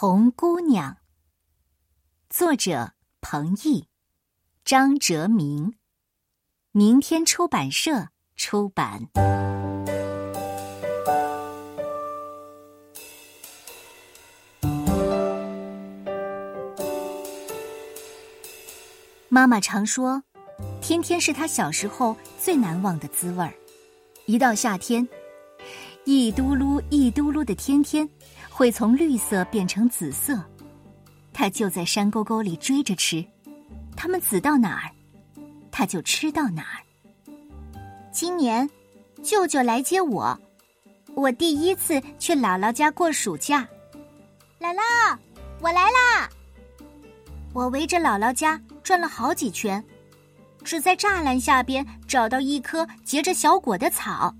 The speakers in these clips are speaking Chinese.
红姑娘。作者：彭毅，张哲明，明天出版社出版。妈妈常说，天天是她小时候最难忘的滋味儿。一到夏天，一嘟噜一嘟噜的天天会从绿色变成紫色，它就在山沟沟里追着吃，它们紫到哪儿，它就吃到哪儿。今年，舅舅来接我，我第一次去姥姥家过暑假。姥姥，我来啦！我围着姥姥家转了好几圈，只在栅栏下边找到一棵结着小果的草，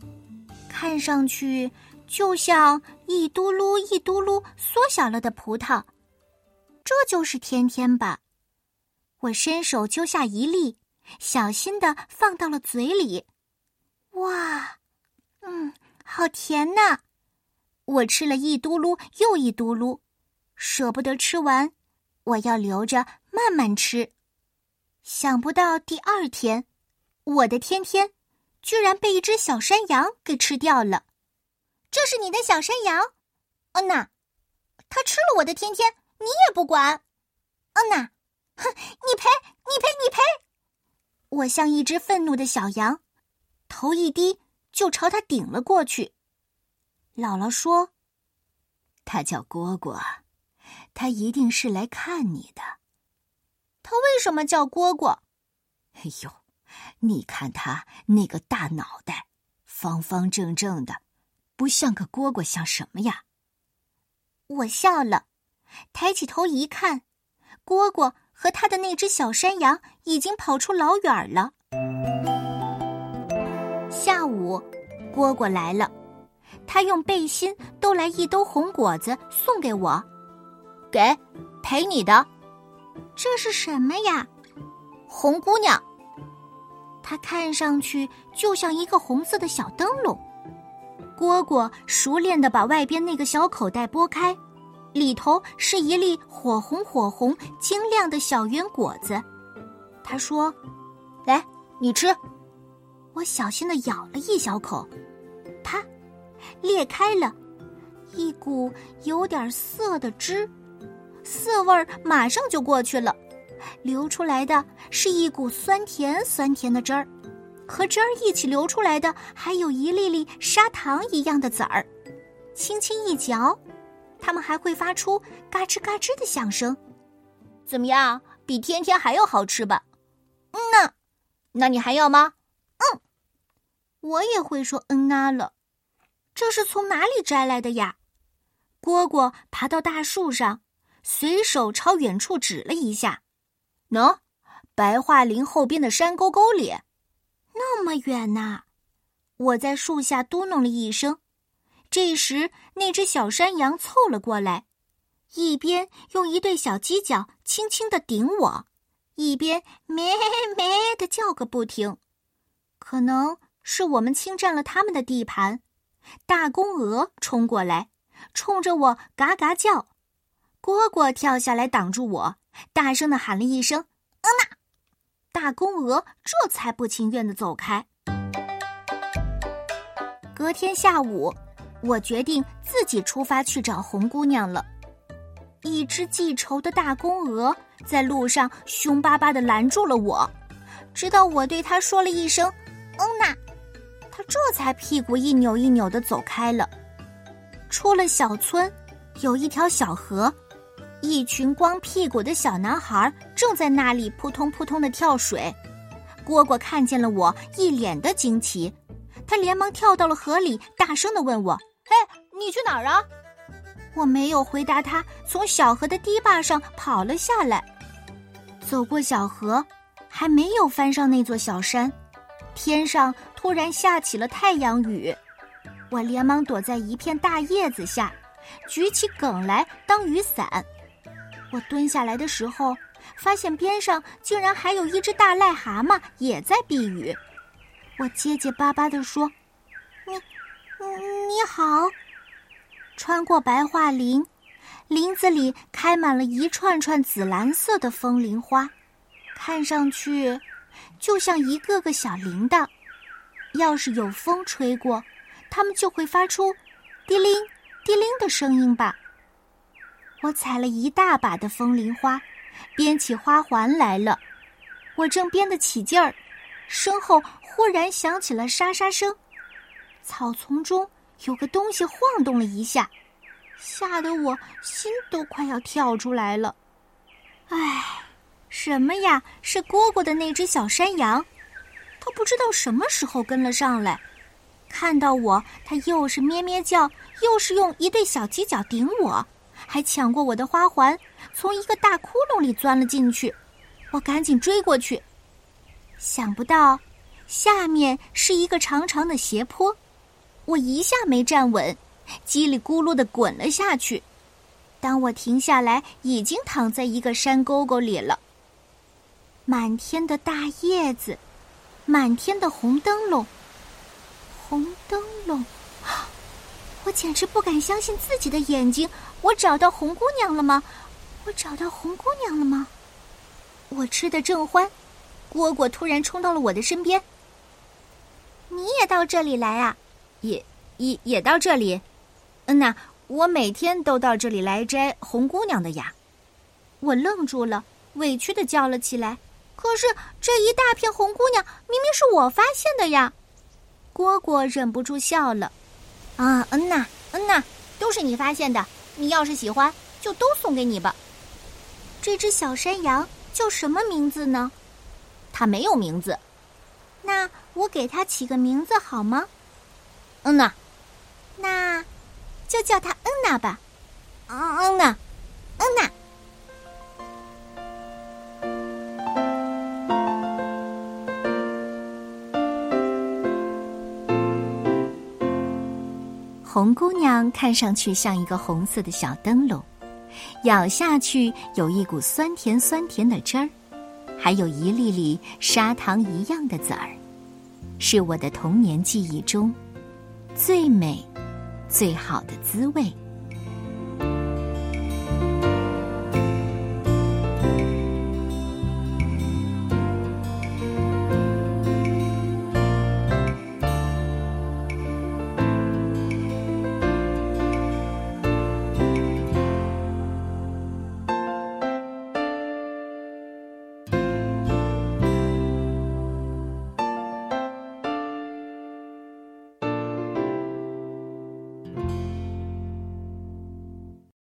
看上去就像一嘟噜一嘟噜缩小了的葡萄。这就是天天吧？我伸手揪下一粒，小心的放到了嘴里。哇，嗯，好甜呐！我吃了一嘟噜又一嘟噜，舍不得吃完，我要留着慢慢吃。想不到第二天，我的天天居然被一只小山羊给吃掉了。这是你的小山羊，嗯呐，它吃了我的天天，你也不管，嗯呐，哼，你赔，你赔，你赔！我像一只愤怒的小羊，头一低就朝他顶了过去。姥姥说：“他叫蝈蝈，他一定是来看你的。”他为什么叫蝈蝈？哎呦，你看他那个大脑袋，方方正正的，不像个蝈蝈，像什么呀？我笑了，抬起头一看，蝈蝈和他的那只小山羊已经跑出老远了。下午，蝈蝈来了，他用背心兜来一兜红果子送给我，给，赔你的。这是什么呀？红姑娘，它看上去就像一个红色的小灯笼。蝈蝈熟练的把外边那个小口袋拨开，里头是一粒火红火红、晶亮的小圆果子。他说：“来，你吃。”我小心的咬了一小口，啪，裂开了，一股有点涩的汁。涩味儿马上就过去了，流出来的是一股酸甜酸甜的汁儿，和汁儿一起流出来的还有一粒粒砂糖一样的籽儿，轻轻一嚼，它们还会发出嘎吱嘎吱的响声。怎么样，比天天还要好吃吧？嗯呐，那你还要吗？嗯，我也会说嗯啊了。这是从哪里摘来的呀？蝈蝈爬到大树上。随手朝远处指了一下，喏，白桦林后边的山沟沟里，那么远呐！我在树下嘟哝了一声。这时，那只小山羊凑了过来，一边用一对小犄角轻轻的顶我，一边咩咩的叫个不停。可能是我们侵占了他们的地盘，大公鹅冲过来，冲着我嘎嘎叫。蝈蝈跳下来挡住我，大声的喊了一声：“！”大公鹅这才不情愿的走开。隔天下午，我决定自己出发去找红姑娘了。一只记仇的大公鹅在路上凶巴巴的拦住了我，直到我对它说了一声“嗯呐”，它这才屁股一扭一扭的走开了。出了小村，有一条小河。一群光屁股的小男孩正在那里扑通扑通的跳水，蝈蝈看见了我，一脸的惊奇，他连忙跳到了河里，大声的问我：“嘿，你去哪儿啊？”我没有回答他，从小河的堤坝上跑了下来，走过小河，还没有翻上那座小山，天上突然下起了太阳雨，我连忙躲在一片大叶子下，举起梗来当雨伞。我蹲下来的时候，发现边上竟然还有一只大癞蛤蟆也在避雨。我结结巴巴地说：“你，你你好。”穿过白桦林，林子里开满了一串串紫蓝色的风铃花，看上去就像一个个小铃铛。要是有风吹过，它们就会发出“滴铃、滴铃”的声音吧。我采了一大把的风铃花，编起花环来了。我正编得起劲儿，身后忽然响起了沙沙声，草丛中有个东西晃动了一下，吓得我心都快要跳出来了。唉，什么呀？是蝈蝈的那只小山羊，它不知道什么时候跟了上来，看到我，它又是咩咩叫，又是用一对小犄角顶我。还抢过我的花环，从一个大窟窿里钻了进去。我赶紧追过去，想不到下面是一个长长的斜坡，我一下没站稳，叽里咕噜的滚了下去。当我停下来，已经躺在一个山沟沟里了。满天的大叶子，满天的红灯笼，红灯笼。我简直不敢相信自己的眼睛！我找到红姑娘了吗？我找到红姑娘了吗？我吃的正欢，蝈蝈突然冲到了我的身边。你也到这里来啊？也也也到这里？嗯呐，我每天都到这里来摘红姑娘的呀。我愣住了，委屈的叫了起来。可是这一大片红姑娘明明是我发现的呀！蝈蝈忍不住笑了。啊，嗯呐，嗯呐，都是你发现的。你要是喜欢，就都送给你吧。这只小山羊叫什么名字呢？它没有名字。那我给它起个名字好吗？嗯呐，那就叫它嗯呐吧。红姑娘看上去像一个红色的小灯笼，咬下去有一股酸甜酸甜的汁儿，还有一粒粒砂糖一样的籽儿，是我的童年记忆中最美、最好的滋味。